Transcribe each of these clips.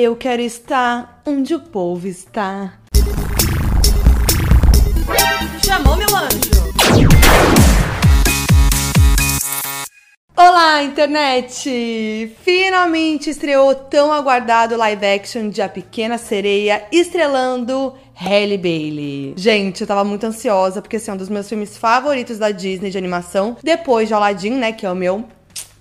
Eu quero estar onde o povo está. Chamou, meu anjo? Olá, internet! Finalmente estreou o tão aguardado live action de A Pequena Sereia, estrelando Halle Bailey. Gente, eu tava muito ansiosa, porque esse é um dos meus filmes favoritos da Disney de animação, depois de Aladdin, né, que é o meu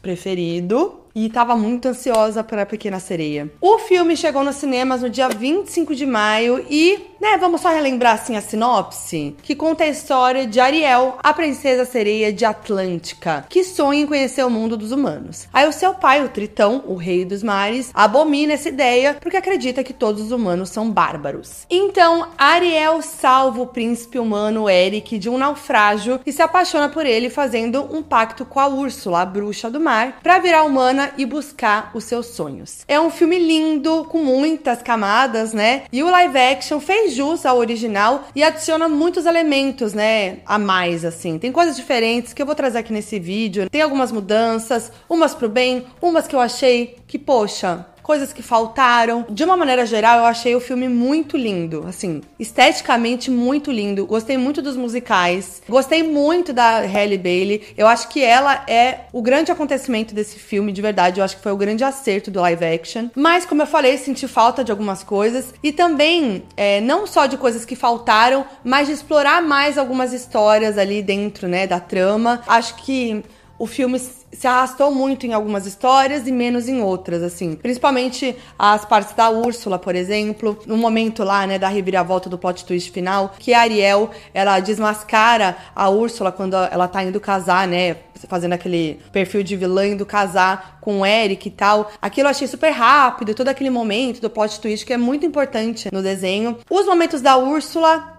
preferido e tava muito ansiosa para Pequena Sereia. O filme chegou nos cinemas no dia 25 de maio e, né, vamos só relembrar assim a sinopse, que conta a história de Ariel, a princesa sereia de Atlântica, que sonha em conhecer o mundo dos humanos. Aí o seu pai, o Tritão, o rei dos mares, abomina essa ideia porque acredita que todos os humanos são bárbaros. Então, Ariel salva o príncipe humano Eric de um naufrágio e se apaixona por ele fazendo um pacto com a Úrsula, a bruxa do mar, para virar humana e buscar os seus sonhos. É um filme lindo, com muitas camadas, né? E o live action fez jus ao original e adiciona muitos elementos, né? A mais, assim. Tem coisas diferentes que eu vou trazer aqui nesse vídeo. Tem algumas mudanças, umas pro bem, umas que eu achei que, poxa, coisas que faltaram. De uma maneira geral, eu achei o filme muito lindo, assim, esteticamente muito lindo. Gostei muito dos musicais. Gostei muito da Halle Bailey. Eu acho que ela é o grande acontecimento desse filme, de verdade. Eu acho que foi o grande acerto do live action. Mas, como eu falei, senti falta de algumas coisas. E também, é, não só de coisas que faltaram, mas de explorar mais algumas histórias ali dentro, né, da trama. Acho que o filme se arrastou muito em algumas histórias e menos em outras, assim. Principalmente as partes da Úrsula, por exemplo. No momento lá, né, da reviravolta do plot twist final, que a Ariel, ela desmascara a Úrsula quando ela tá indo casar, né, fazendo aquele perfil de vilã indo casar com o Eric e tal. Aquilo eu achei super rápido, todo aquele momento do plot twist que é muito importante no desenho. Os momentos da Úrsula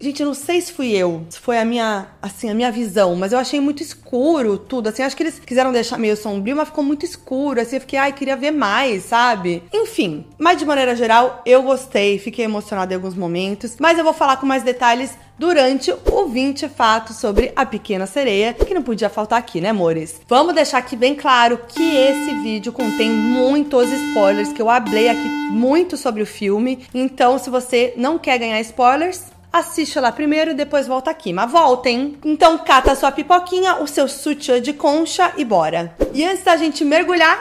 Gente, eu não sei se fui eu, se foi a minha, assim, a minha visão, mas eu achei muito escuro tudo, assim, acho que eles quiseram deixar meio sombrio, mas ficou muito escuro, assim, eu fiquei, ai, queria ver mais, sabe? Enfim, mas de maneira geral, eu gostei, fiquei emocionada em alguns momentos, mas eu vou falar com mais detalhes durante o 20 fatos sobre a pequena sereia, que não podia faltar aqui, né, amores? Vamos deixar aqui bem claro que esse vídeo contém muitos spoilers, que eu hablei aqui muito sobre o filme, então se você não quer ganhar spoilers, assiste lá primeiro e depois volta aqui. Mas voltem. Então cata sua pipoquinha, o seu sutiã de concha e bora. E antes da gente mergulhar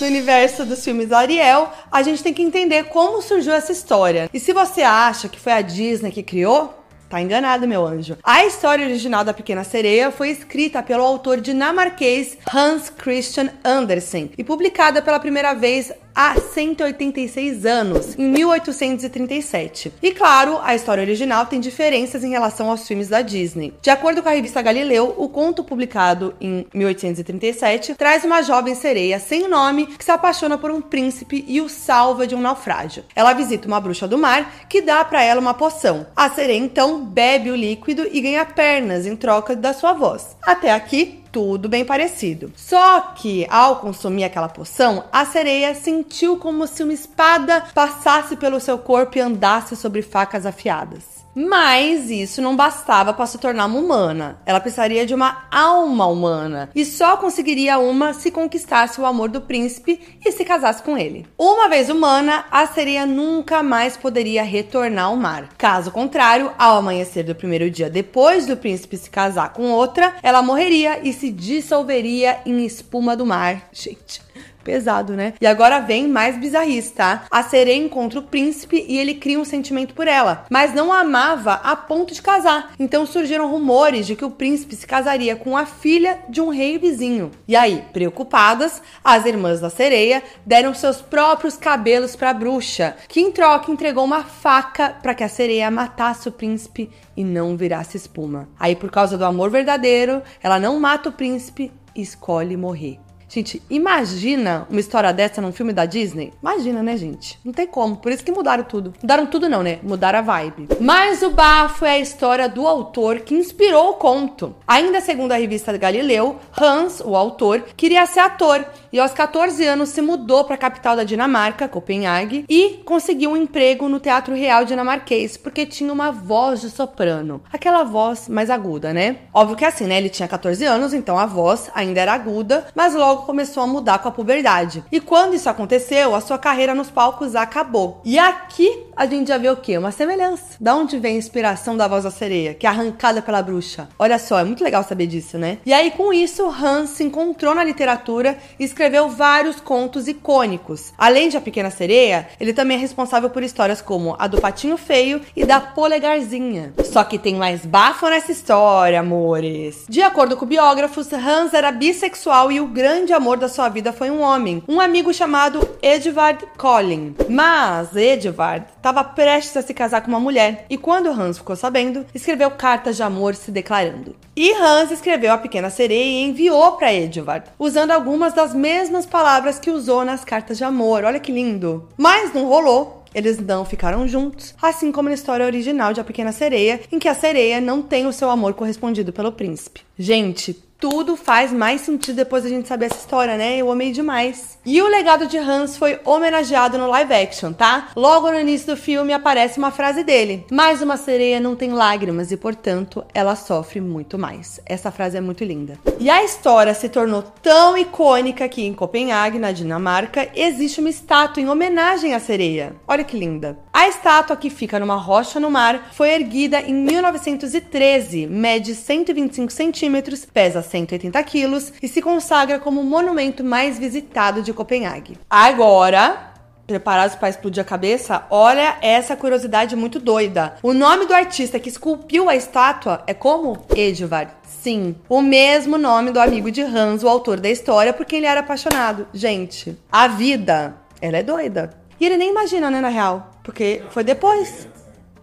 no universo dos filmes Ariel, a gente tem que entender como surgiu essa história. E se você acha que foi a Disney que criou, Tá enganado, meu anjo. A história original da Pequena Sereia foi escrita pelo autor dinamarquês Hans Christian Andersen e publicada pela primeira vez há 186 anos, em 1837. E claro, a história original tem diferenças em relação aos filmes da Disney. De acordo com a revista Galileu, o conto publicado em 1837 traz uma jovem sereia sem nome que se apaixona por um príncipe e o salva de um naufrágio. Ela visita uma bruxa do mar que dá para ela uma poção. A sereia então bebe o líquido e ganha pernas em troca da sua voz. Até aqui, tudo bem parecido. Só que, ao consumir aquela poção, a sereia sentiu como se uma espada passasse pelo seu corpo e andasse sobre facas afiadas. Mas isso não bastava para se tornar uma humana. Ela precisaria de uma alma humana e só conseguiria uma se conquistasse o amor do príncipe e se casasse com ele. Uma vez humana, a sereia nunca mais poderia retornar ao mar. Caso contrário, ao amanhecer do primeiro dia depois do príncipe se casar com outra, ela morreria e se dissolveria em espuma do mar. Gente, Pesado, né? E agora vem mais bizarrice, tá? A sereia encontra o príncipe e ele cria um sentimento por ela, mas não a amava a ponto de casar. Então surgiram rumores de que o príncipe se casaria com a filha de um rei vizinho. E aí, preocupadas, as irmãs da sereia deram seus próprios cabelos para a bruxa, que em troca entregou uma faca para que a sereia matasse o príncipe e não virasse espuma. Aí, por causa do amor verdadeiro, ela não mata o príncipe e escolhe morrer. Gente, imagina uma história dessa num filme da Disney? Imagina, né, gente? Não tem como. Por isso que mudaram tudo. Mudaram tudo, não, né? Mudaram a vibe. Mas o bafo é a história do autor que inspirou o conto. Ainda segundo a revista Galileu, Hans, o autor, queria ser ator e aos 14 anos se mudou para a capital da Dinamarca, Copenhague, e conseguiu um emprego no Teatro Real Dinamarquês, porque tinha uma voz de soprano, aquela voz mais aguda, né? Óbvio que é assim, né? Ele tinha 14 anos, então a voz ainda era aguda, mas logo começou a mudar com a puberdade. E quando isso aconteceu, a sua carreira nos palcos acabou. E aqui a gente já vê o quê? Uma semelhança. Da onde vem a inspiração da voz da sereia, que é arrancada pela bruxa? Olha só, é muito legal saber disso, né? E aí, com isso, Hans se encontrou na literatura e escreveu vários contos icônicos. Além de A Pequena Sereia, ele também é responsável por histórias como a do Patinho Feio e da Polegarzinha. Só que tem mais bafo nessa história, amores. De acordo com biógrafos, Hans era bissexual e o grande amor da sua vida foi um homem, um amigo chamado Edvard Collin. Mas Edvard estava prestes a se casar com uma mulher e quando Hans ficou sabendo, escreveu cartas de amor se declarando. E Hans escreveu a Pequena Sereia e enviou para Edvard, usando algumas das mesmas palavras que usou nas cartas de amor. Olha que lindo. Mas não rolou. Eles não ficaram juntos, assim como na história original de A Pequena Sereia, em que a sereia não tem o seu amor correspondido pelo príncipe. Gente, tudo faz mais sentido depois da gente saber essa história, né? Eu amei demais. E o legado de Hans foi homenageado no live action, tá? Logo no início do filme aparece uma frase dele: Mais uma sereia não tem lágrimas e, portanto, ela sofre muito mais. Essa frase é muito linda. E a história se tornou tão icônica que em Copenhague, na Dinamarca, existe uma estátua em homenagem à sereia. Olha que linda. A estátua, que fica numa rocha no mar, foi erguida em 1913, mede 125 centímetros, pesa 180 quilos e se consagra como o monumento mais visitado de Copenhague. Agora, preparados para explodir a cabeça? Olha essa curiosidade muito doida. O nome do artista que esculpiu a estátua é como? Edvard. Sim, o mesmo nome do amigo de Hans, o autor da história, porque ele era apaixonado. Gente, a vida, ela é doida. E ele nem imagina, né, na real, porque foi depois.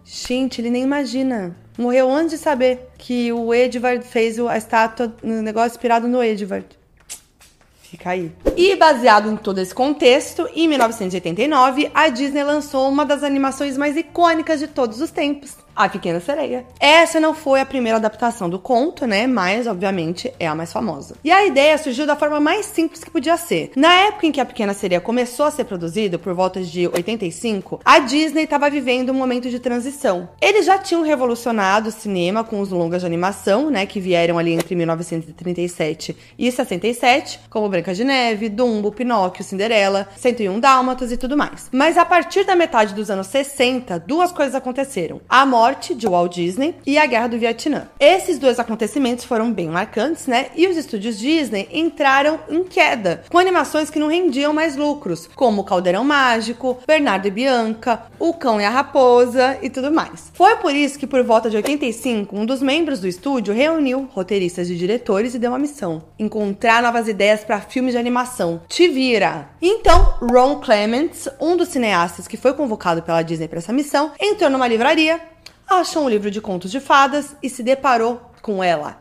Gente, ele nem imagina. Morreu antes de saber que o Edvard fez a estátua, no negócio inspirado no Edvard. Fica aí. E baseado em todo esse contexto, em 1989, a Disney lançou uma das animações mais icônicas de todos os tempos, a Pequena Sereia. Essa não foi a primeira adaptação do conto, né? Mas, obviamente, é a mais famosa. E a ideia surgiu da forma mais simples que podia ser. Na época em que a Pequena Sereia começou a ser produzido, por volta de 85, a Disney estava vivendo um momento de transição. Eles já tinham revolucionado o cinema com os longas de animação, né? Que vieram ali entre 1937 e 67, como Branca de Neve, Dumbo, Pinóquio, Cinderela, 101 Dálmatas e tudo mais. Mas a partir da metade dos anos 60, duas coisas aconteceram. A morte morte de Walt Disney e a Guerra do Vietnã. Esses dois acontecimentos foram bem marcantes, né? E os estúdios Disney entraram em queda, com animações que não rendiam mais lucros, como Caldeirão Mágico, Bernardo e Bianca, O Cão e a Raposa e tudo mais. Foi por isso que, por volta de 85, um dos membros do estúdio reuniu roteiristas e diretores e deu uma missão: encontrar novas ideias para filmes de animação. Te vira! Então, Ron Clements, um dos cineastas que foi convocado pela Disney para essa missão, entrou numa livraria, achou um livro de contos de fadas e se deparou com ela,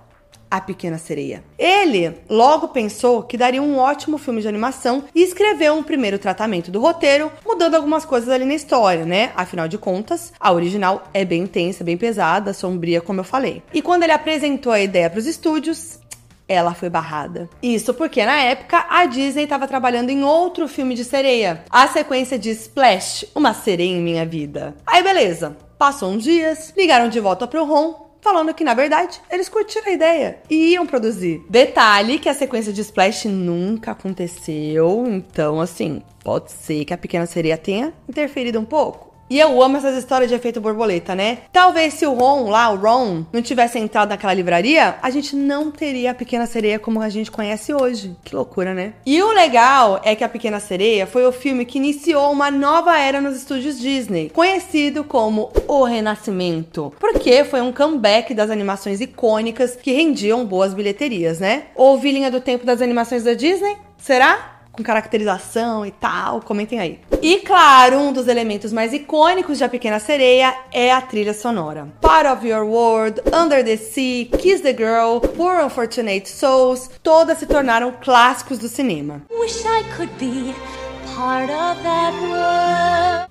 a Pequena Sereia. Ele logo pensou que daria um ótimo filme de animação e escreveu um primeiro tratamento do roteiro, mudando algumas coisas ali na história, né? Afinal de contas, a original é bem intensa, bem pesada, sombria, como eu falei. E quando ele apresentou a ideia para os estúdios, ela foi barrada. Isso porque na época a Disney estava trabalhando em outro filme de sereia, a sequência de Splash, Uma Sereia em Minha Vida. Aí beleza, passou uns dias, ligaram de volta pro Ron falando que, na verdade, eles curtiram a ideia e iam produzir. Detalhe que a sequência de Splash nunca aconteceu, então, assim, pode ser que a Pequena Sereia tenha interferido um pouco. E eu amo essas histórias de efeito borboleta, né? Talvez se o Ron lá, o Ron, não tivesse entrado naquela livraria, a gente não teria a Pequena Sereia como a gente conhece hoje. Que loucura, né? E o legal é que a Pequena Sereia foi o filme que iniciou uma nova era nos estúdios Disney, conhecido como O Renascimento, porque foi um comeback das animações icônicas que rendiam boas bilheterias, né? Houve linha do tempo das animações da Disney? Será? Com caracterização e tal, comentem aí. E claro, um dos elementos mais icônicos de A Pequena Sereia é a trilha sonora. Part of Your World, Under the Sea, Kiss the Girl, Poor Unfortunate Souls, todas se tornaram clássicos do cinema. Wish I could be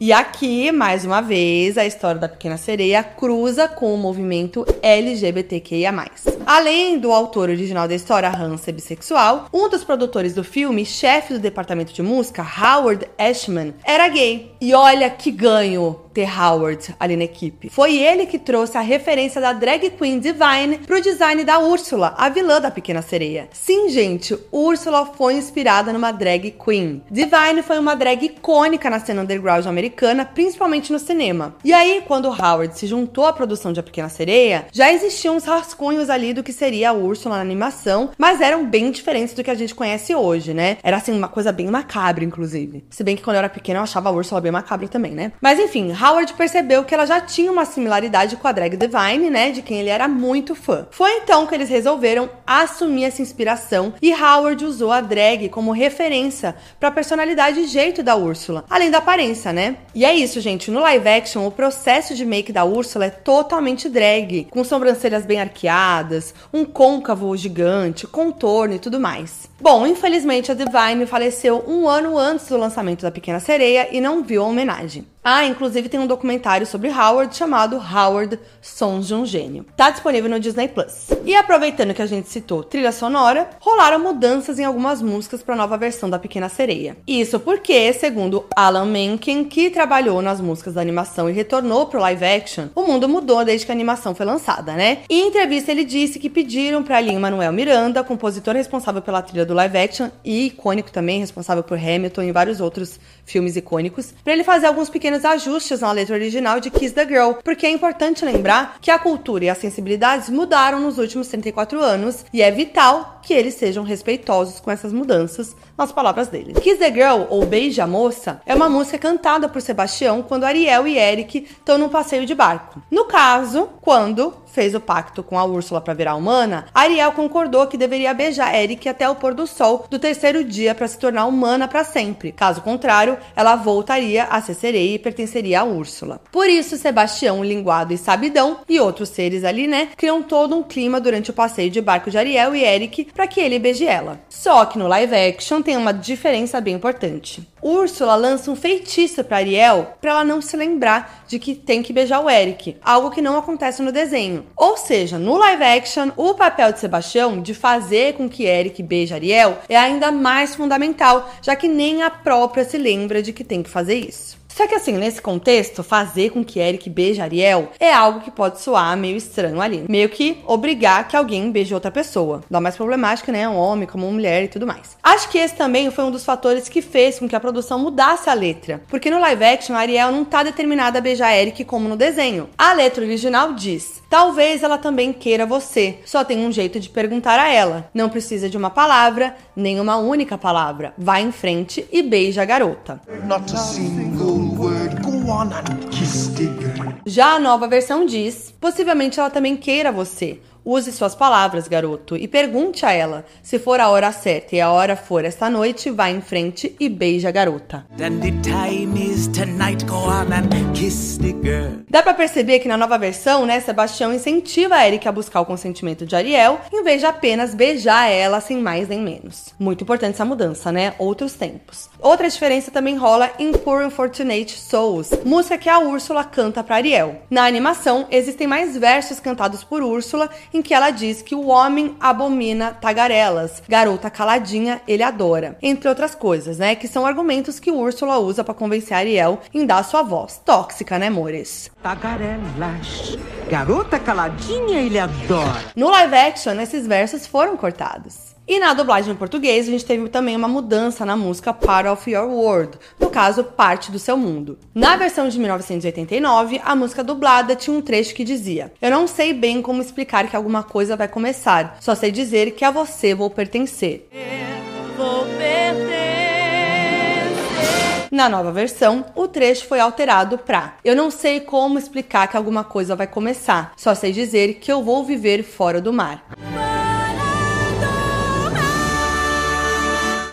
E aqui, mais uma vez, a história da Pequena Sereia cruza com o movimento LGBTQIA+. Além do autor original da história, Hans é bissexual, um dos produtores do filme, chefe do departamento de música, Howard Ashman, era gay. E olha que ganho ter Howard ali na equipe. Foi ele que trouxe a referência da drag queen Divine pro design da Úrsula, a vilã da Pequena Sereia. Sim, gente, Úrsula foi inspirada numa drag queen. Divine foi uma drag icônica na cena underground americana, principalmente no cinema. E aí, quando Howard se juntou à produção de A Pequena Sereia, já existiam uns rascunhos ali do que seria a Úrsula na animação, mas eram bem diferentes do que a gente conhece hoje, né? Era assim, uma coisa bem macabra, inclusive. Se bem que quando eu era pequena eu achava a Úrsula bem macabra também, né? Mas enfim, Howard percebeu que ela já tinha uma similaridade com a drag Divine, né, de quem ele era muito fã. Foi então que eles resolveram assumir essa inspiração e Howard usou a drag como referência para a personalidade e jeito da Úrsula, além da aparência, né? E é isso, gente, no live action o processo de make da Úrsula é totalmente drag, com sobrancelhas bem arqueadas, um côncavo gigante, contorno e tudo mais. Bom, infelizmente a Divine faleceu um ano antes do lançamento da Pequena Sereia e não viu a homenagem. Ah, inclusive tem um documentário sobre Howard chamado Howard Sons de um Gênio. Tá disponível no Disney Plus. E aproveitando que a gente citou trilha sonora, rolaram mudanças em algumas músicas para a nova versão da Pequena Sereia. Isso porque, segundo Alan Menken, que trabalhou nas músicas da animação e retornou pro live action, o mundo mudou desde que a animação foi lançada, né? Em entrevista ele disse que pediram para Lin-Manuel Miranda, compositor responsável pela trilha do live action e icônico também, responsável por Hamilton e vários outros filmes icônicos, para ele fazer alguns pequenos ajustes na letra original de Kiss the Girl, porque é importante lembrar que a cultura e as sensibilidades mudaram nos últimos 34 anos e é vital que eles sejam respeitosos com essas mudanças, nas palavras dele. Kiss the Girl, ou Beija a Moça, é uma música cantada por Sebastião quando Ariel e Eric estão num passeio de barco. No caso, quando fez o pacto com a Úrsula para virar humana, Ariel concordou que deveria beijar Eric até o pôr do sol do terceiro dia para se tornar humana para sempre. Caso contrário, ela voltaria a ser sereia e pertenceria à Úrsula. Por isso, Sebastião, Linguado e Sabidão e outros seres ali, né, criam todo um clima durante o passeio de barco de Ariel e Eric para que ele beije ela. Só que no live action tem uma diferença bem importante. Úrsula lança um feitiço para Ariel para ela não se lembrar de que tem que beijar o Eric, algo que não acontece no desenho. Ou seja, no live action, o papel de Sebastião de fazer com que Eric beije Ariel é ainda mais fundamental, já que nem a própria se lembra de que tem que fazer isso. Só que assim, nesse contexto, fazer com que Eric beije Ariel é algo que pode soar meio estranho ali. Meio que obrigar que alguém beije outra pessoa. Dá mais problemática, né? Um homem como uma mulher e tudo mais. Acho que esse também foi um dos fatores que fez com que a produção mudasse a letra. Porque no live action, Ariel não tá determinada a beijar Eric como no desenho. A letra original diz: Talvez ela também queira você. Só tem um jeito de perguntar a ela. Não precisa de uma palavra, nem uma única palavra. Vá em frente e beija a garota. Not a single word. Go on and kiss the girl. Já a nova versão diz: possivelmente ela também queira você. Use suas palavras, garoto, e pergunte a ela. Se for a hora certa e a hora for esta noite, vá em frente e beije a garota. Dá pra perceber que na nova versão, né, Sebastião incentiva a Eric a buscar o consentimento de Ariel, em vez de apenas beijar ela sem mais nem menos. Muito importante essa mudança, né? Outros tempos. Outra diferença também rola em Poor Unfortunate Souls, música que a Úrsula canta para Ariel. Na animação, existem mais versos cantados por Úrsula em que ela diz que o homem abomina tagarelas, garota caladinha ele adora, entre outras coisas, né? Que são argumentos que Úrsula usa para convencer Ariel em dar sua voz tóxica, né, amores? Tagarelas, garota caladinha ele adora. No live action, esses versos foram cortados. E na dublagem em português, a gente teve também uma mudança na música Part of Your World, no caso, Parte do Seu Mundo. Na versão de 1989, a música dublada tinha um trecho que dizia: Eu não sei bem como explicar que alguma coisa vai começar, só sei dizer que a você vou pertencer. Vou pertencer. Na nova versão, o trecho foi alterado para: Eu não sei como explicar que alguma coisa vai começar, só sei dizer que eu vou viver fora do mar.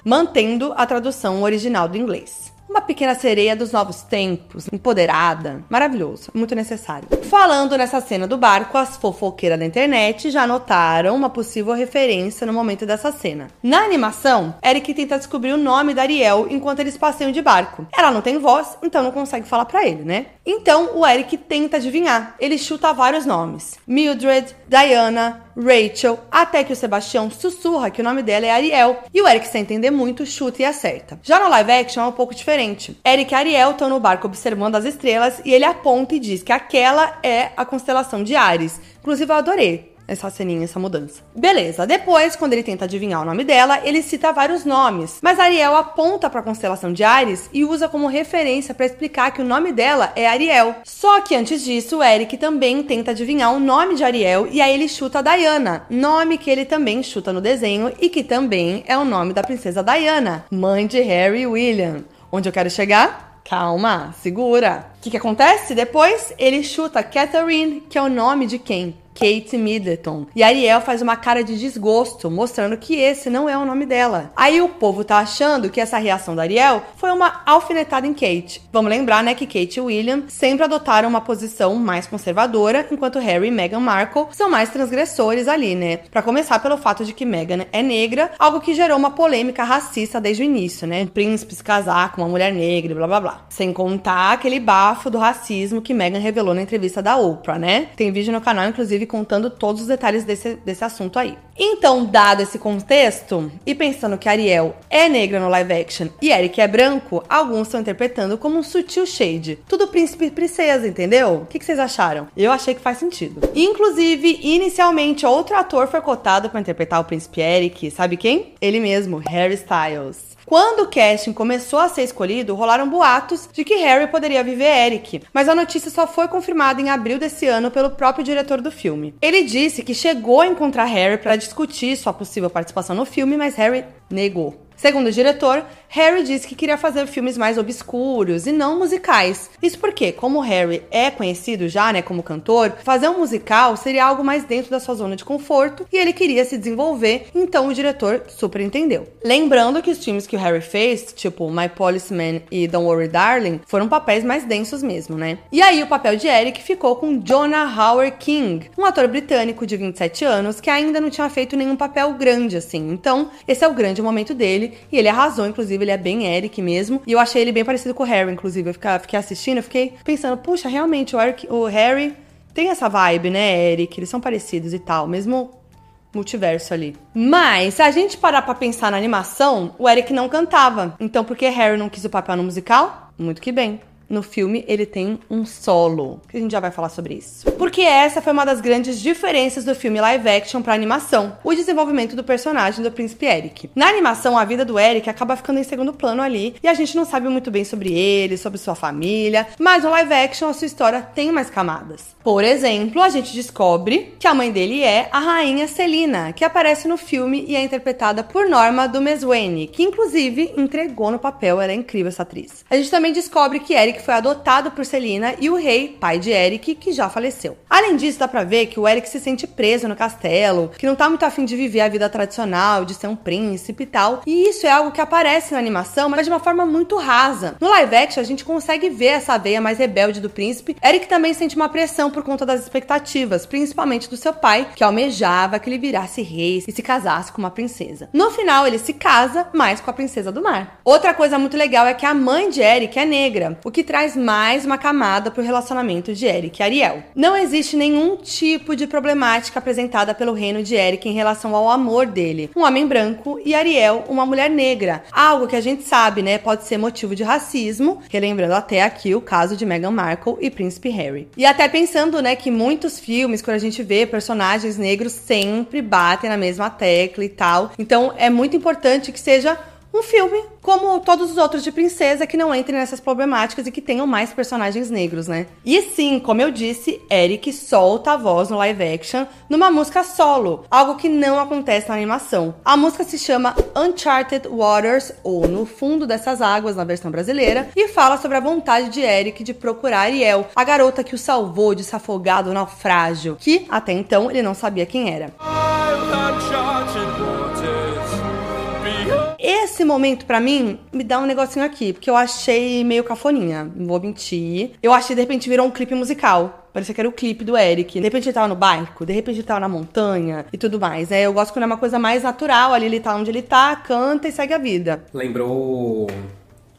Mantendo a tradução original do inglês. Uma pequena sereia dos novos tempos, empoderada, maravilhoso, muito necessário. Falando nessa cena do barco, as fofoqueiras da internet já notaram uma possível referência no momento dessa cena. Na animação, Eric tenta descobrir o nome da Ariel enquanto eles passeiam de barco. Ela não tem voz, então não consegue falar para ele, né? Então o Eric tenta adivinhar. Ele chuta vários nomes: Mildred, Diana, Rachel, até que o Sebastião sussurra que o nome dela é Ariel. E o Eric, sem entender muito, chuta e acerta. Já no live action é um pouco diferente. Eric e Ariel estão no barco observando as estrelas e ele aponta e diz que aquela é a constelação de Ares. Inclusive, eu adorei essa ceninha, essa mudança. Beleza, depois, quando ele tenta adivinhar o nome dela, ele cita vários nomes, mas Ariel aponta para a constelação de Ares e usa como referência para explicar que o nome dela é Ariel. Só que antes disso, Eric também tenta adivinhar o nome de Ariel e aí ele chuta Diana, nome que ele também chuta no desenho e que também é o nome da princesa Diana, mãe de Harry e William. Onde eu quero chegar? Calma, segura. O que, que acontece? Depois ele chuta Catherine, que é o nome de quem? Kate Middleton. E Ariel faz uma cara de desgosto, mostrando que esse não é o nome dela. Aí o povo tá achando que essa reação da Ariel foi uma alfinetada em Kate. Vamos lembrar, né, que Kate e William sempre adotaram uma posição mais conservadora, enquanto Harry e Meghan Markle são mais transgressores ali, né? Para começar pelo fato de que Meghan é negra, algo que gerou uma polêmica racista desde o início, né? O príncipe se casar com uma mulher negra, blá blá blá. Sem contar aquele bafo do racismo que Meghan revelou na entrevista da Oprah, né? Tem vídeo no canal, inclusive contando todos os detalhes desse, desse assunto aí. Então, dado esse contexto, e pensando que Ariel é negra no live action e Eric é branco, alguns estão interpretando como um sutil shade. Tudo príncipe e princesa, entendeu? O que, que vocês acharam? Eu achei que faz sentido. Inclusive, inicialmente, outro ator foi cotado para interpretar o príncipe Eric. Sabe quem? Ele mesmo, Harry Styles. Quando o casting começou a ser escolhido, rolaram boatos de que Harry poderia viver Eric, mas a notícia só foi confirmada em abril desse ano pelo próprio diretor do filme. Ele disse que chegou a encontrar Harry para discutir sua possível participação no filme, mas Harry negou. Segundo o diretor, Harry disse que queria fazer filmes mais obscuros e não musicais. Isso porque, como Harry é conhecido já, né, como cantor, fazer um musical seria algo mais dentro da sua zona de conforto e ele queria se desenvolver, então o diretor super entendeu. Lembrando que os filmes que o Harry fez, tipo My Policeman e Don't Worry Darling, foram papéis mais densos mesmo, né? E aí o papel de Eric ficou com Jonah Howard King, um ator britânico de 27 anos que ainda não tinha feito nenhum papel grande assim. Então, esse é o grande momento e ele arrasou, inclusive ele é bem Eric mesmo. E eu achei ele bem parecido com o Harry, inclusive. Eu fiquei assistindo, eu fiquei pensando, puxa, realmente, o, Eric, o Harry tem essa vibe, né, Eric? Eles são parecidos e tal, mesmo multiverso ali. Mas, se a gente parar pra pensar na animação, o Eric não cantava. Então, por que Harry não quis o papel no musical? Muito que bem no filme ele tem um solo, que a gente já vai falar sobre isso. Porque essa foi uma das grandes diferenças do filme live action para animação, o desenvolvimento do personagem do príncipe Eric. Na animação, a vida do Eric acaba ficando em segundo plano ali, e a gente não sabe muito bem sobre ele, sobre sua família, mas no live action a sua história tem mais camadas. Por exemplo, a gente descobre que a mãe dele é a rainha Celina, que aparece no filme e é interpretada por Norma do Meswene, que inclusive entregou no papel, ela é incrível essa atriz. A gente também descobre que Eric foi adotado por Celina e o rei, pai de Eric, que já faleceu. Além disso, dá pra ver que o Eric se sente preso no castelo, que não tá muito afim de viver a vida tradicional, de ser um príncipe e tal. E isso é algo que aparece na animação, mas de uma forma muito rasa. No live action, a gente consegue ver essa veia mais rebelde do príncipe. Eric também sente uma pressão por conta das expectativas, principalmente do seu pai, que almejava que ele virasse rei e se casasse com uma princesa. No final, ele se casa, mas com a princesa do mar. Outra coisa muito legal é que a mãe de Eric é negra, o que traz mais uma camada para o relacionamento de Eric e Ariel. Não existe nenhum tipo de problemática apresentada pelo reino de Eric em relação ao amor dele, um homem branco e Ariel, uma mulher negra. Algo que a gente sabe, né, pode ser motivo de racismo, relembrando até aqui o caso de Meghan Markle e Príncipe Harry. E até pensando, né, que muitos filmes, quando a gente vê personagens negros, sempre batem na mesma tecla e tal. Então é muito importante que seja um filme como todos os outros de princesa que não entrem nessas problemáticas e que tenham mais personagens negros, né? E sim, como eu disse, Eric solta a voz no live action numa música solo, algo que não acontece na animação. A música se chama Uncharted Waters, ou No Fundo dessas Águas, na versão brasileira, e fala sobre a vontade de Eric de procurar Ariel, a garota que o salvou de se afogar do naufrágio, que até então ele não sabia quem era. Esse momento, para mim, me dá um negocinho aqui, porque eu achei meio cafoninha, não vou mentir. Eu achei, de repente, virou um clipe musical. Parecia que era o clipe do Eric. De repente ele tava no barco, de repente ele tava na montanha e tudo mais. É, eu gosto quando é uma coisa mais natural, ali ele tá onde ele tá, canta e segue a vida. Lembrou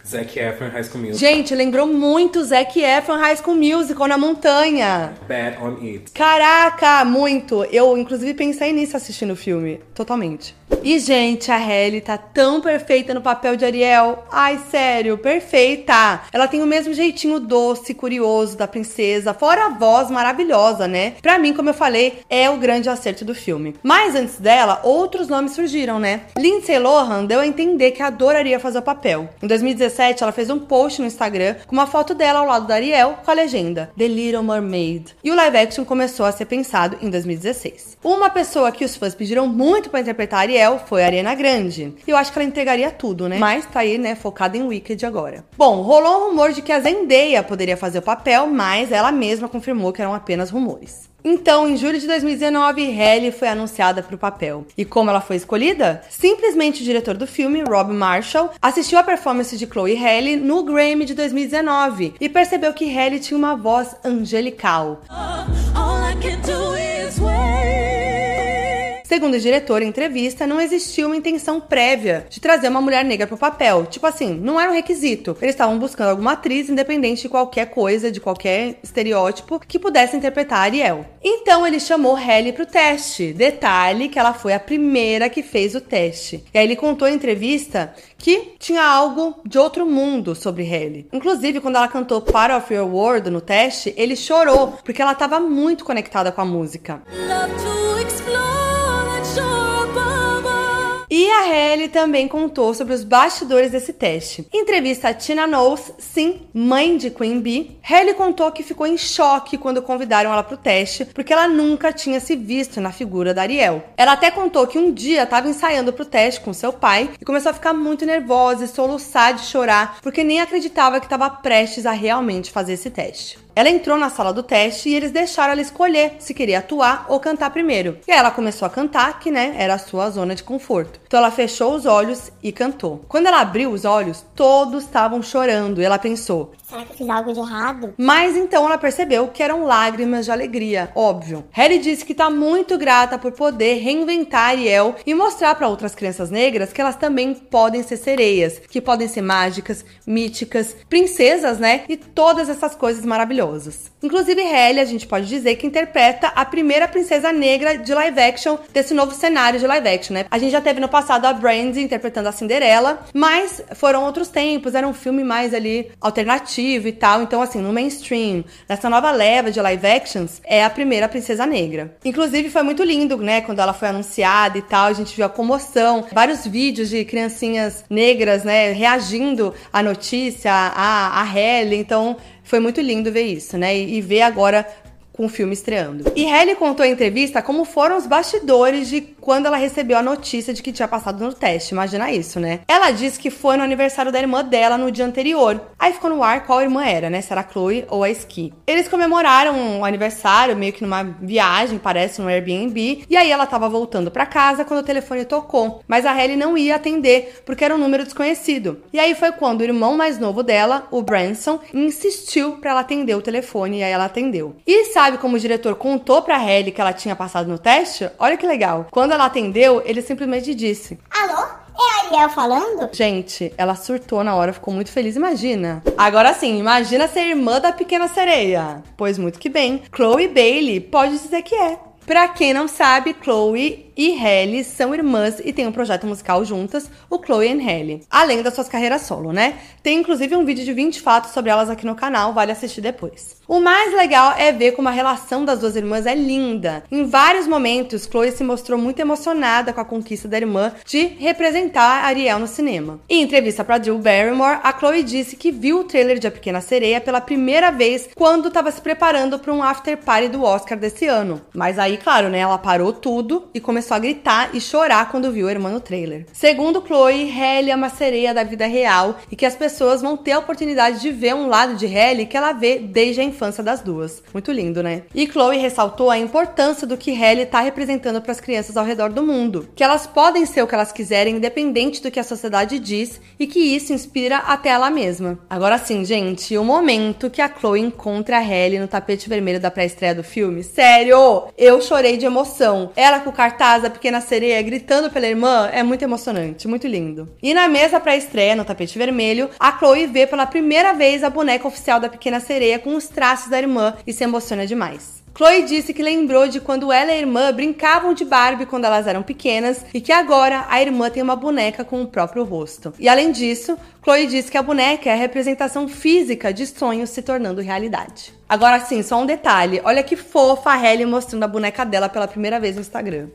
Zac Efron High School Musical. Gente, lembrou muito Zac Efron High School Musical na montanha. Bad on It. Caraca, muito. Eu, inclusive, pensei nisso assistindo o filme. Totalmente. E, gente, a Halle tá tão perfeita no papel de Ariel. Ai, sério, perfeita. Ela tem o mesmo jeitinho doce, curioso da princesa, fora a voz maravilhosa, né? Pra mim, como eu falei, é o grande acerto do filme. Mas antes dela, outros nomes surgiram, né? Lindsay Lohan deu a entender que adoraria fazer o papel. Em 2017, ela fez um post no Instagram com uma foto dela ao lado da Ariel com a legenda The Little Mermaid. E o live action começou a ser pensado em 2016. Uma pessoa que os fãs pediram muito para interpretar a Ariel foi a Ariana Grande. E eu acho que ela entregaria tudo, né? Mas tá aí, né, focada em Wicked agora. Bom, rolou um rumor de que a Zendaya poderia fazer o papel, mas ela mesma confirmou que eram apenas rumores. Então, em julho de 2019, Halle foi anunciada para o papel. E como ela foi escolhida? Simplesmente o diretor do filme, Rob Marshall, assistiu a performance de Chloe Halle no Grammy de 2019 e percebeu que Halle tinha uma voz angelical. All I can do is wait. Segundo o diretor em entrevista, não existia uma intenção prévia de trazer uma mulher negra pro papel. Tipo assim, não era um requisito. Eles estavam buscando alguma atriz, independente de qualquer coisa, de qualquer estereótipo, que pudesse interpretar a Ariel. Então ele chamou Halle pro teste. Detalhe que ela foi a primeira que fez o teste. E aí ele contou em entrevista que tinha algo de outro mundo sobre Halle. Inclusive, quando ela cantou Part of Your World no teste, ele chorou, porque ela estava muito conectada com a música. Love E a Halle também contou sobre os bastidores desse teste. Em entrevista a Tina Knowles, sim, mãe de Queen Bee, Halle contou que ficou em choque quando convidaram ela pro teste, porque ela nunca tinha se visto na figura da Ariel. Ela até contou que um dia estava ensaiando pro teste com seu pai e começou a ficar muito nervosa e soluçar de chorar, porque nem acreditava que estava prestes a realmente fazer esse teste. Ela entrou na sala do teste e eles deixaram ela escolher se queria atuar ou cantar primeiro. E aí ela começou a cantar, que né, era a sua zona de conforto. Então ela fechou os olhos e cantou. Quando ela abriu os olhos, todos estavam chorando e ela pensou: Será que eu fiz algo de errado? mas então ela percebeu que eram lágrimas de alegria, óbvio. Harry disse que tá muito grata por poder reinventar Ariel e mostrar para outras crianças negras que elas também podem ser sereias, que podem ser mágicas, míticas, princesas, né? E todas essas coisas maravilhosas. Inclusive, Halle, a gente pode dizer que interpreta a primeira princesa negra de live action desse novo cenário de live action, né? A gente já teve no passado a Brandy interpretando a Cinderela, mas foram outros tempos, era um filme mais ali alternativo e tal. Então, assim, no mainstream, nessa nova leva de live actions, é a primeira princesa negra. Inclusive, foi muito lindo, né? Quando ela foi anunciada e tal, a gente viu a comoção, vários vídeos de criancinhas negras, né, reagindo à notícia, à, à Halle. Então, foi muito lindo ver isso, né? E ver agora com o filme estreando. E Halle contou em entrevista como foram os bastidores de quando ela recebeu a notícia de que tinha passado no teste. Imagina isso, né? Ela disse que foi no aniversário da irmã dela no dia anterior. Aí ficou no ar qual irmã era, né? Se era a Chloe ou a Ski. Eles comemoraram o aniversário meio que numa viagem, parece, no Airbnb. E aí ela tava voltando para casa quando o telefone tocou. Mas a Halle não ia atender porque era um número desconhecido. E aí foi quando o irmão mais novo dela, o Branson, insistiu para ela atender o telefone e aí ela atendeu. E sabe como o diretor contou pra Halle que ela tinha passado no teste? Olha que legal. Quando ela atendeu, ele simplesmente disse: Alô? É a Ariel falando? Gente, ela surtou na hora, ficou muito feliz, imagina. Agora sim, imagina ser irmã da pequena sereia. Pois muito que bem, Chloe Bailey pode dizer que é. Pra quem não sabe, Chloe e Halle são irmãs e têm um projeto musical juntas, o Chloe and Halle. Além das suas carreiras solo, né? Tem inclusive um vídeo de 20 fatos sobre elas aqui no canal, vale assistir depois. O mais legal é ver como a relação das duas irmãs é linda. Em vários momentos, Chloe se mostrou muito emocionada com a conquista da irmã de representar Ariel no cinema. Em entrevista para Drew Barrymore, a Chloe disse que viu o trailer de A Pequena Sereia pela primeira vez quando estava se preparando para um after party do Oscar desse ano. Mas aí, claro, né, ela parou tudo e começou a gritar e chorar quando viu a irmã no trailer. Segundo Chloe, Halle é uma sereia da vida real e que as pessoas vão ter a oportunidade de ver um lado de Halle que ela vê desde a infância das duas. Muito lindo, né? E Chloe ressaltou a importância do que Halle tá representando para as crianças ao redor do mundo, que elas podem ser o que elas quiserem, independente do que a sociedade diz, e que isso inspira até ela mesma. Agora sim, gente, o momento que a Chloe encontra a Halle no tapete vermelho da pré-estreia do filme, sério, eu chorei de emoção. Ela com o cartaz casa, a pequena sereia gritando pela irmã, é muito emocionante, muito lindo. E na mesa pra estreia, no tapete vermelho, a Chloe vê pela primeira vez a boneca oficial da pequena sereia com os traços da irmã e se emociona demais. Chloe disse que lembrou de quando ela e a irmã brincavam de Barbie quando elas eram pequenas e que agora a irmã tem uma boneca com o próprio rosto. E além disso, Chloe disse que a boneca é a representação física de sonhos se tornando realidade. Agora sim, só um detalhe. Olha que fofa a Halle mostrando a boneca dela pela primeira vez no Instagram.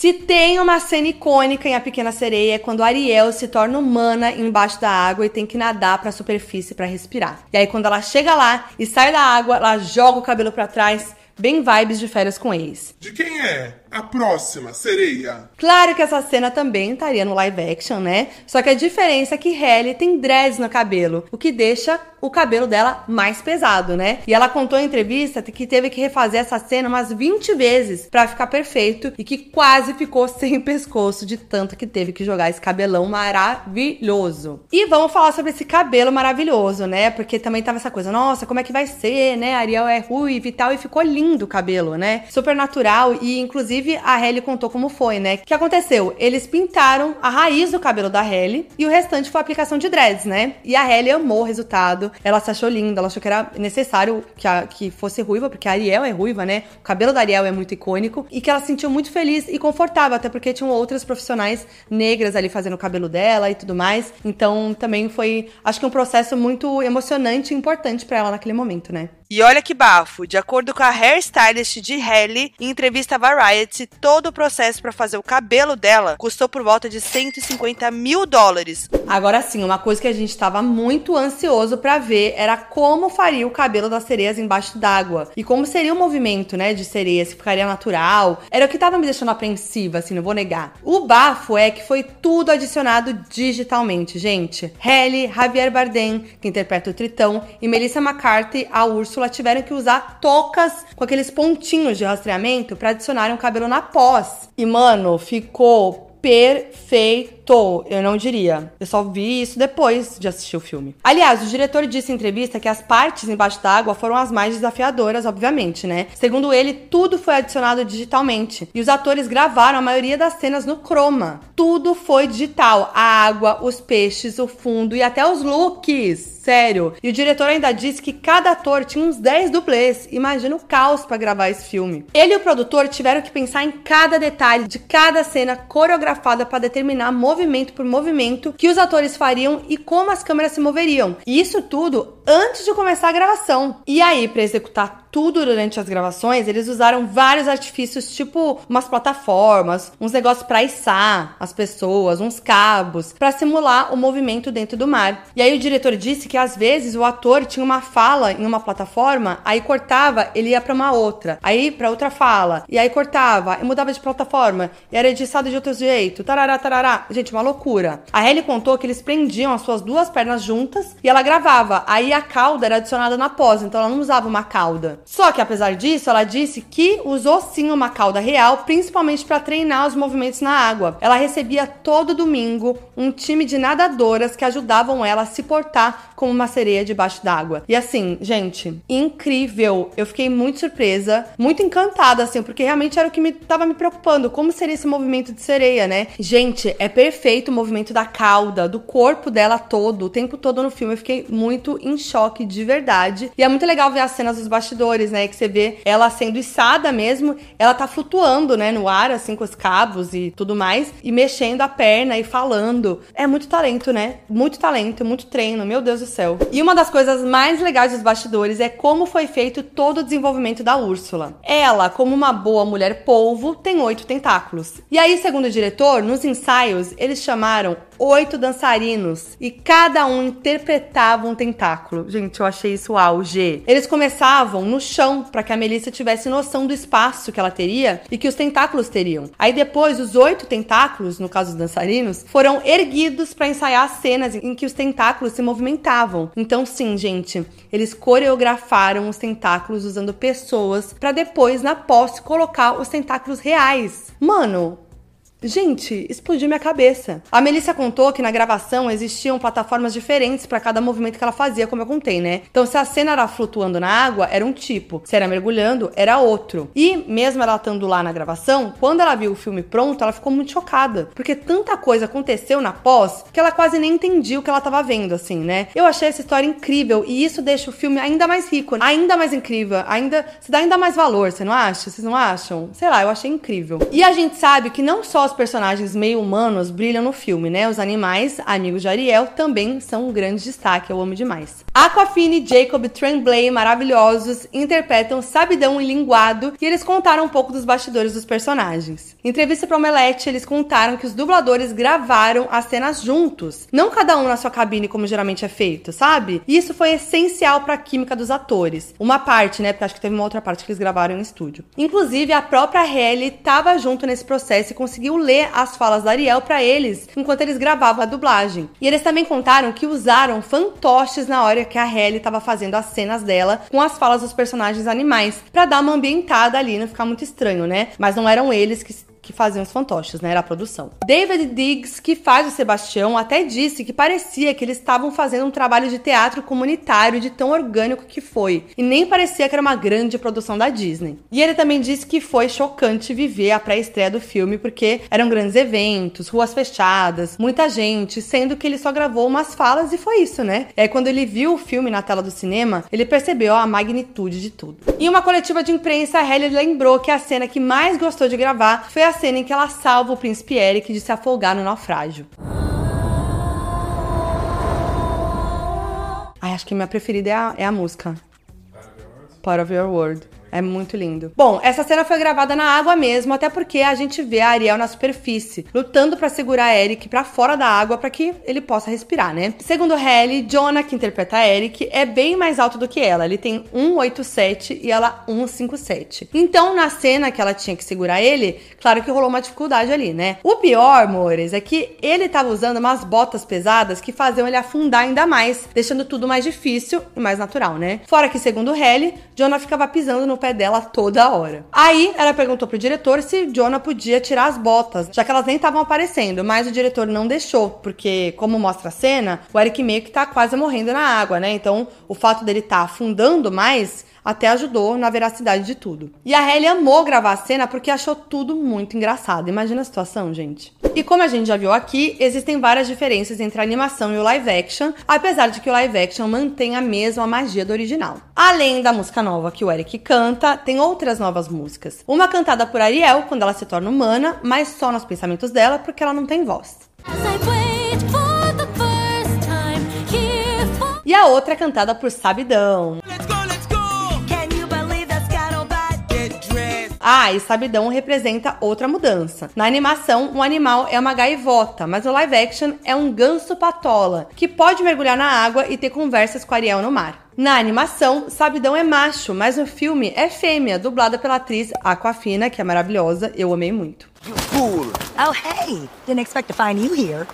Se tem uma cena icônica em A Pequena Sereia é quando Ariel se torna humana embaixo da água e tem que nadar para a superfície para respirar. E aí quando ela chega lá e sai da água, ela joga o cabelo para trás, bem vibes de férias com ex. De quem é a próxima sereia? Claro que essa cena também estaria no live action, né? Só que a diferença é que Halle tem dreads no cabelo, o que deixa o cabelo dela mais pesado, né? E ela contou em entrevista que teve que refazer essa cena umas 20 vezes para ficar perfeito e que quase ficou sem pescoço de tanto que teve que jogar esse cabelão maravilhoso. E vamos falar sobre esse cabelo maravilhoso, né? Porque também tava essa coisa, nossa, como é que vai ser, né? Ariel é ruiva e tal, e ficou lindo o cabelo, né? Super natural e inclusive a Halle contou como foi, né? O que aconteceu? Eles pintaram a raiz do cabelo da Halle e o restante foi aplicação de dreads, né? E a Halle amou o resultado. Ela se achou linda, ela achou que era necessário que, a, que fosse ruiva, porque a Ariel é ruiva, né? O cabelo da Ariel é muito icônico e que ela se sentiu muito feliz e confortável, até porque tinham outras profissionais negras ali fazendo o cabelo dela e tudo mais. Então também foi, acho que um processo muito emocionante e importante para ela naquele momento, né? E olha que bafo, de acordo com a hairstylist de Halle, em entrevista à Variety, todo o processo para fazer o cabelo dela custou por volta de 150 mil dólares. Agora sim, uma coisa que a gente estava muito ansioso para ver era como faria o cabelo das sereias embaixo d'água e como seria o movimento, né, de sereia, se ficaria natural. Era o que tava me deixando apreensiva, assim, não vou negar. O bafo é que foi tudo adicionado digitalmente, gente. Halle, Javier Bardem, que interpreta o Tritão, e Melissa McCarthy, a Úrsula, tiveram que usar tocas com aqueles pontinhos de rastreamento para adicionarem o cabelo na pós. E mano, ficou perfeito. Eu não diria. Eu só vi isso depois de assistir o filme. Aliás, o diretor disse em entrevista que as partes embaixo d'água foram as mais desafiadoras, obviamente, né? Segundo ele, tudo foi adicionado digitalmente. E os atores gravaram a maioria das cenas no chroma. Tudo foi digital. A água, os peixes, o fundo e até os looks. Sério. E o diretor ainda disse que cada ator tinha uns 10 dublês. Imagina o caos para gravar esse filme. Ele e o produtor tiveram que pensar em cada detalhe de cada cena coreografada para determinar movimento por movimento que os atores fariam e como as câmeras se moveriam. E isso tudo antes de começar a gravação. E aí, para executar tudo durante as gravações, eles usaram vários artifícios, tipo umas plataformas, uns negócios para içar as pessoas, uns cabos, para simular o movimento dentro do mar. E aí o diretor disse que às vezes o ator tinha uma fala em uma plataforma, aí cortava, ele ia para uma outra, aí para outra fala, e aí cortava, e mudava de plataforma, e era editado de outro jeito, tarará, tarará. Gente, uma loucura. A Ellie contou que eles prendiam as suas duas pernas juntas e ela gravava. Aí a cauda era adicionada na pós, então ela não usava uma cauda. Só que apesar disso, ela disse que usou sim uma cauda real, principalmente para treinar os movimentos na água. Ela recebia todo domingo um time de nadadoras que ajudavam ela a se portar como uma sereia debaixo d'água. E assim, gente, incrível. Eu fiquei muito surpresa, muito encantada, assim, porque realmente era o que me tava me preocupando. Como seria esse movimento de sereia, né? Gente, é perfeito o movimento da cauda, do corpo dela todo, o tempo todo no filme. Eu fiquei muito em choque de verdade. E é muito legal ver as cenas dos bastidores, né? Que você vê ela sendo içada mesmo. Ela tá flutuando, né, no ar, assim, com os cabos e tudo mais. E mexendo a perna e falando. É muito talento, né? Muito talento, muito treino. Meu Deus do céu. E uma das coisas mais legais dos bastidores é como foi feito todo o desenvolvimento da Úrsula. Ela, como uma boa mulher polvo, tem oito tentáculos. E aí, segundo o diretor, nos ensaios, eles chamaram oito dançarinos e cada um interpretava um tentáculo. Gente, eu achei isso auge. Eles começavam no chão para que a Melissa tivesse noção do espaço que ela teria e que os tentáculos teriam. Aí depois, os oito tentáculos, no caso dos dançarinos, foram erguidos para ensaiar as cenas em que os tentáculos se movimentavam. Então, sim, gente, eles coreografaram os tentáculos usando pessoas para depois, na posse, colocar os tentáculos reais. Mano, Gente, explodiu minha cabeça. A Melissa contou que na gravação existiam plataformas diferentes pra cada movimento que ela fazia, como eu contei, né? Então, se a cena era flutuando na água, era um tipo. Se era mergulhando, era outro. E, mesmo ela estando lá na gravação, quando ela viu o filme pronto, ela ficou muito chocada. Porque tanta coisa aconteceu na pós que ela quase nem entendia o que ela tava vendo, assim, né? Eu achei essa história incrível e isso deixa o filme ainda mais rico, ainda mais incrível, ainda se dá ainda mais valor, você não acha? Vocês não acham? Sei lá, eu achei incrível. E a gente sabe que não só os personagens meio humanos brilham no filme, né? Os animais, amigos de Ariel, também são um grande destaque, eu amo demais. Aquafina e Jacob Tremblay, maravilhosos, interpretam Sabidão e Linguado e eles contaram um pouco dos bastidores dos personagens. Em entrevista para Omelete, eles contaram que os dubladores gravaram as cenas juntos, não cada um na sua cabine como geralmente é feito, sabe? E isso foi essencial para a química dos atores. Uma parte, né? Porque acho que teve uma outra parte que eles gravaram em estúdio. Inclusive, a própria Halle estava junto nesse processo e conseguiu ler as falas da Ariel para eles enquanto eles gravavam a dublagem. E eles também contaram que usaram fantoches na hora que a Halle estava fazendo as cenas dela com as falas dos personagens animais, para dar uma ambientada ali, não ficar muito estranho, né? Mas não eram eles que que faziam os fantoches, né? Era a produção. David Diggs, que faz o Sebastião, até disse que parecia que eles estavam fazendo um trabalho de teatro comunitário de tão orgânico que foi. E nem parecia que era uma grande produção da Disney. E ele também disse que foi chocante viver a pré-estreia do filme, porque eram grandes eventos, ruas fechadas, muita gente, sendo que ele só gravou umas falas e foi isso, né? Aí quando ele viu o filme na tela do cinema, ele percebeu a magnitude de tudo. Em uma coletiva de imprensa, a Halle lembrou que a cena que mais gostou de gravar foi a cena em que ela salva o príncipe Eric de se afogar no naufrágio. Ai, acho que minha preferida é a, é a música. Part of Your World. É muito lindo. Bom, essa cena foi gravada na água mesmo, até porque a gente vê a Ariel na superfície, lutando pra segurar Eric pra fora da água para que ele possa respirar, né? Segundo Halle, Jonah, que interpreta Eric, é bem mais alto do que ela. Ele tem 187 e ela 157. Então, na cena que ela tinha que segurar ele, claro que rolou uma dificuldade ali, né? O pior, amores, é que ele tava usando umas botas pesadas que faziam ele afundar ainda mais, deixando tudo mais difícil e mais natural, né? Fora que, segundo Halle, Jonah ficava pisando no pé dela toda hora. Aí ela perguntou pro diretor se Jonah podia tirar as botas, já que elas nem estavam aparecendo, mas o diretor não deixou, porque, como mostra a cena, o Eric meio que tá quase morrendo na água, né? Então, o fato dele tá afundando mais até ajudou na veracidade de tudo. E a Halle amou gravar a cena porque achou tudo muito engraçado. Imagina a situação, gente. E como a gente já viu aqui, existem várias diferenças entre a animação e o live action, apesar de que o live action mantém a mesma magia do original. Além da música nova que o Eric canta, tem outras novas músicas. Uma cantada por Ariel quando ela se torna humana, mas só nos pensamentos dela porque ela não tem voz. E a outra é cantada por Sabidão. Ah, e Sabidão representa outra mudança. Na animação, um animal é uma gaivota, mas no live action é um ganso patola, que pode mergulhar na água e ter conversas com Ariel no mar. Na animação, Sabidão é macho, mas no filme é fêmea, dublada pela atriz Aquafina, que é maravilhosa, eu amei muito. Oh, hey! Didn't expect to find you here.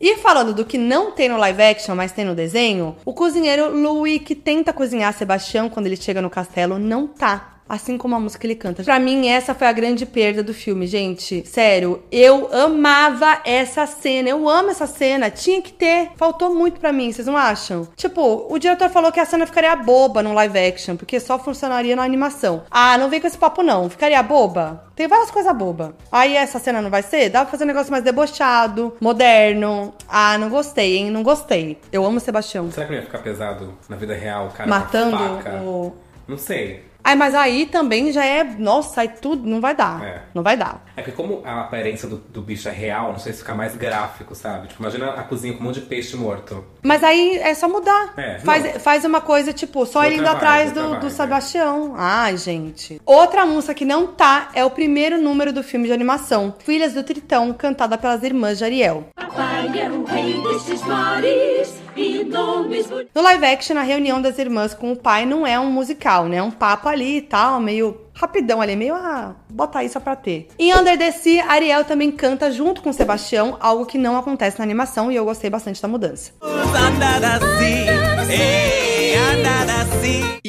E falando do que não tem no live action, mas tem no desenho, o cozinheiro Louis, que tenta cozinhar Sebastião quando ele chega no castelo, não tá. Assim como a música que ele canta. Pra mim, essa foi a grande perda do filme, gente. Sério, eu amava essa cena. Eu amo essa cena. Tinha que ter. Faltou muito pra mim, vocês não acham? Tipo, o diretor falou que a cena ficaria boba no live action, porque só funcionaria na animação. Ah, não vem com esse papo, não. Ficaria boba? Tem várias coisas bobas. Aí essa cena não vai ser? Dá pra fazer um negócio mais debochado, moderno. Ah, não gostei, hein? Não gostei. Eu amo o Sebastião. Será que não ia ficar pesado na vida real, cara? Matando o. Não sei. Ai, mas aí também já é. Nossa, aí tudo. Não vai dar. É. Não vai dar. É porque como a aparência do, do bicho é real, não sei se fica mais gráfico, sabe? Tipo, imagina a cozinha com um monte de peixe morto. Mas aí é só mudar. É, não. faz, faz uma coisa, tipo, só ele indo atrás do, do vibe. Sebastião. Ai, gente. Outra música que não tá é o primeiro número do filme de animação, Filhas do Tritão, cantada pelas irmãs de Ariel. Papai é o rei destes mares. No live action, a reunião das irmãs com o pai não é um musical, né? É um papo ali e tal, meio rapidão ali, meio, ah, bota aí só pra ter. Em Under the Sea, Ariel também canta junto com Sebastião, algo que não acontece na animação e eu gostei bastante da mudança.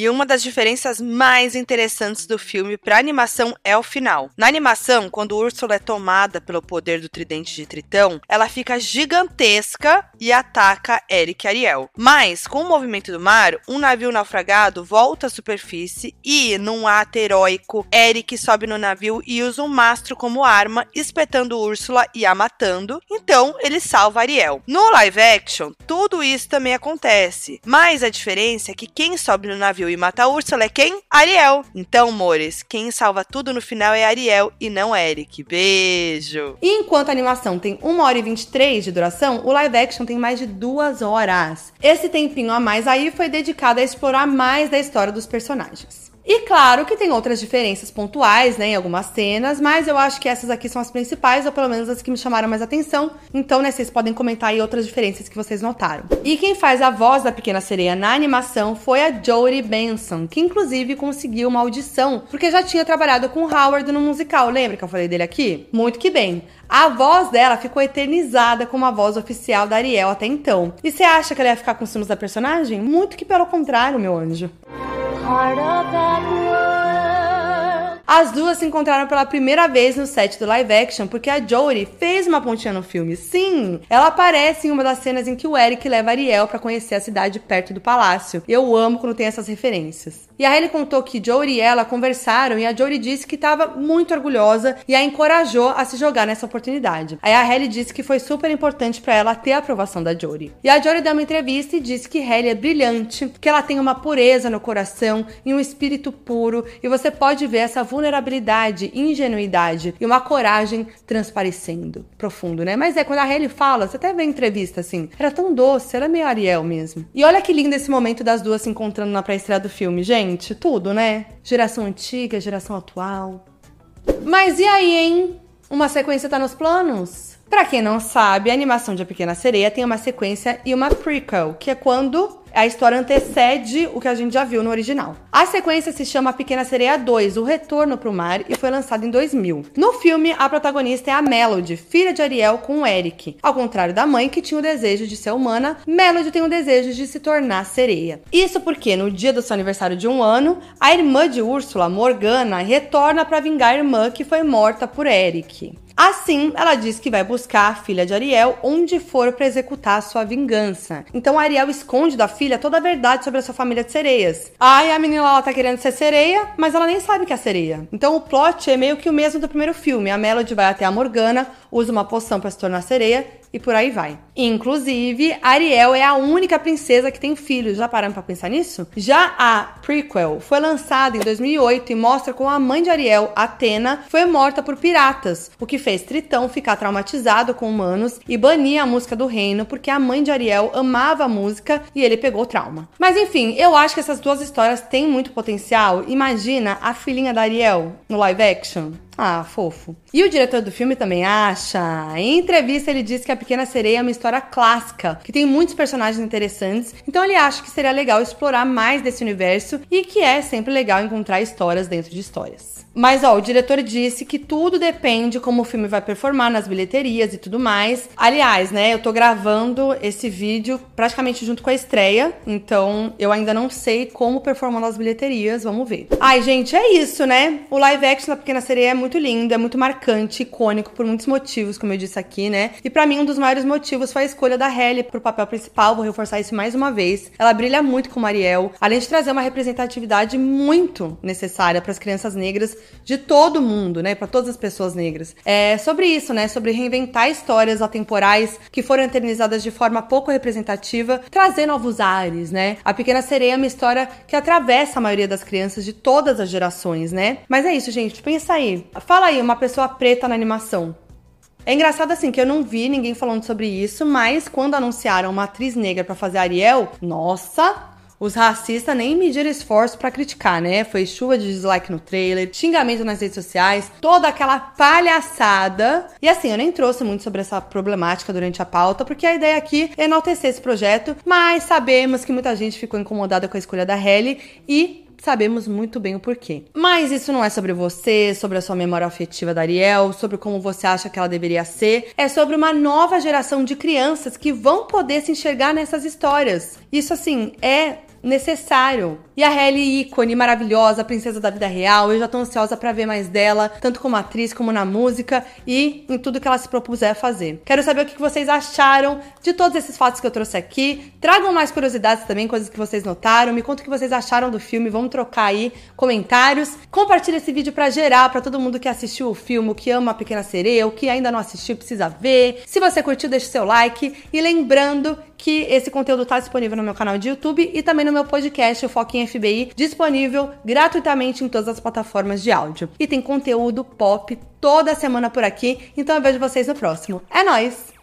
E uma das diferenças mais interessantes do filme pra animação é o final. Na animação, quando Úrsula é tomada pelo poder do tridente de Tritão, ela fica gigantesca e ataca Eric e Ariel. Mas, com o movimento do mar, um navio naufragado volta à superfície e, num ato heróico, Eric sobe no navio e usa um mastro como arma, espetando Úrsula e a matando. Então, ele salva Ariel. No live action, tudo isso também acontece. Mas a diferença é que quem sobe no navio e mata Úrsula é quem? Ariel. Então, amores, quem salva tudo no final é Ariel e não Eric. Beijo. E enquanto a animação tem 1 hora e 23 de duração, o live action tem mais de 2 horas. Esse tempinho a mais aí foi dedicado a explorar mais da história dos personagens. E claro que tem outras diferenças pontuais, né, em algumas cenas, mas eu acho que essas aqui são as principais, ou pelo menos as que me chamaram mais atenção. Então, né, vocês podem comentar aí outras diferenças que vocês notaram. E quem faz a voz da Pequena Sereia na animação foi a Jodie Benson, que inclusive conseguiu uma audição, porque já tinha trabalhado com Howard no musical, lembra que eu falei dele aqui? Muito que bem. A voz dela ficou eternizada como a voz oficial da Ariel até então. E você acha que ela ia ficar com ciúmes da personagem? Muito que pelo contrário, meu anjo. As duas se encontraram pela primeira vez no set do live action porque a Jodie fez uma pontinha no filme. Sim, ela aparece em uma das cenas em que o Eric leva Ariel para conhecer a cidade perto do palácio. Eu amo quando tem essas referências. E a Hailey contou que Jodie e ela conversaram e a Jodie disse que estava muito orgulhosa e a encorajou a se jogar nessa oportunidade. Aí a Hailey disse que foi super importante para ela ter a aprovação da Jodie. E a Jodie deu uma entrevista e disse que Hailey é brilhante, que ela tem uma pureza no coração e um espírito puro e você pode ver essa vulnerabilidade, ingenuidade e uma coragem transparecendo. Profundo, né? Mas é quando a Hailey fala, você até vê a entrevista assim, era tão doce, era meio Ariel mesmo. E olha que lindo esse momento das duas se encontrando na pré-estreia do filme, gente, tudo, né? Geração antiga, geração atual. Mas e aí, hein? Uma sequência tá nos planos? Pra quem não sabe, a animação de A Pequena Sereia tem uma sequência e uma prequel, que é quando a história antecede o que a gente já viu no original. A sequência se chama Pequena Sereia 2, O Retorno pro Mar, e foi lançada em 2000. No filme, a protagonista é a Melody, filha de Ariel com o Eric. Ao contrário da mãe, que tinha o desejo de ser humana, Melody tem o desejo de se tornar sereia. Isso porque, no dia do seu aniversário de um ano, a irmã de Úrsula, Morgana, retorna para vingar a irmã que foi morta por Eric. Assim, ela diz que vai buscar a filha de Ariel onde for para executar sua vingança. Então Ariel esconde da filha toda a verdade sobre a sua família de sereias. Aí a menina ela tá querendo ser sereia, mas ela nem sabe que é sereia. Então o plot é meio que o mesmo do primeiro filme. A Melody vai até a Morgana, usa uma poção para se tornar sereia e por aí vai. Inclusive, Ariel é a única princesa que tem filhos. Já pararam pra pensar nisso? Já a prequel foi lançada em 2008 e mostra como a mãe de Ariel, Atena, foi morta por piratas, o que fez Tritão ficar traumatizado com humanos e banir a música do reino porque a mãe de Ariel amava a música e ele pegou trauma. Mas enfim, eu acho que essas duas histórias têm muito potencial. Imagina a filhinha da Ariel no live action. Ah, fofo. E o diretor do filme também acha. Em entrevista, ele disse que A Pequena Sereia é uma história clássica, que tem muitos personagens interessantes, então ele acha que seria legal explorar mais desse universo e que é sempre legal encontrar histórias dentro de histórias. Mas, ó, o diretor disse que tudo depende como o filme vai performar nas bilheterias e tudo mais. Aliás, né, eu tô gravando esse vídeo praticamente junto com a estreia, então eu ainda não sei como performar nas bilheterias, vamos ver. Ai, gente, é isso, né? O live action da Pequena Sereia é muito lindo, é muito marcante, icônico por muitos motivos, como eu disse aqui, né? E pra mim, um dos maiores motivos foi a escolha da Halle pro papel principal, vou reforçar isso mais uma vez. Ela brilha muito como Ariel, além de trazer uma representatividade muito necessária para as crianças negras de todo mundo, né, para todas as pessoas negras. É sobre isso, né, sobre reinventar histórias atemporais que foram eternizadas de forma pouco representativa, trazer novos ares, né? A Pequena Sereia é uma história que atravessa a maioria das crianças de todas as gerações, né? Mas é isso, gente, pensa aí. Fala aí uma pessoa preta na animação. É engraçado assim que eu não vi ninguém falando sobre isso, mas quando anunciaram uma atriz negra pra fazer Ariel, nossa, os racistas nem mediram esforço pra criticar, né? Foi chuva de dislike no trailer, xingamento nas redes sociais, toda aquela palhaçada. E assim, eu nem trouxe muito sobre essa problemática durante a pauta, porque a ideia aqui é enaltecer esse projeto, mas sabemos que muita gente ficou incomodada com a escolha da Halle e sabemos muito bem o porquê. Mas isso não é sobre você, sobre a sua memória afetiva da Ariel, sobre como você acha que ela deveria ser. É sobre uma nova geração de crianças que vão poder se enxergar nessas histórias. Isso, assim, é necessário. E a Hailey, ícone, maravilhosa, princesa da vida real, eu já tô ansiosa pra ver mais dela, tanto como atriz, como na música e em tudo que ela se propuser a fazer. Quero saber o que vocês acharam de todos esses fatos que eu trouxe aqui. Tragam mais curiosidades também, coisas que vocês notaram. Me conta o que vocês acharam do filme, vamos trocar aí comentários. Compartilha esse vídeo pra gerar, pra todo mundo que assistiu o filme, que ama a Pequena Sereia, ou que ainda não assistiu, precisa ver. Se você curtiu, deixa o seu like. E lembrando que esse conteúdo tá disponível no meu canal de YouTube e também no meu podcast, o em FBI, disponível gratuitamente em todas as plataformas de áudio. E tem conteúdo pop toda semana por aqui, então eu vejo vocês no próximo. É nóis!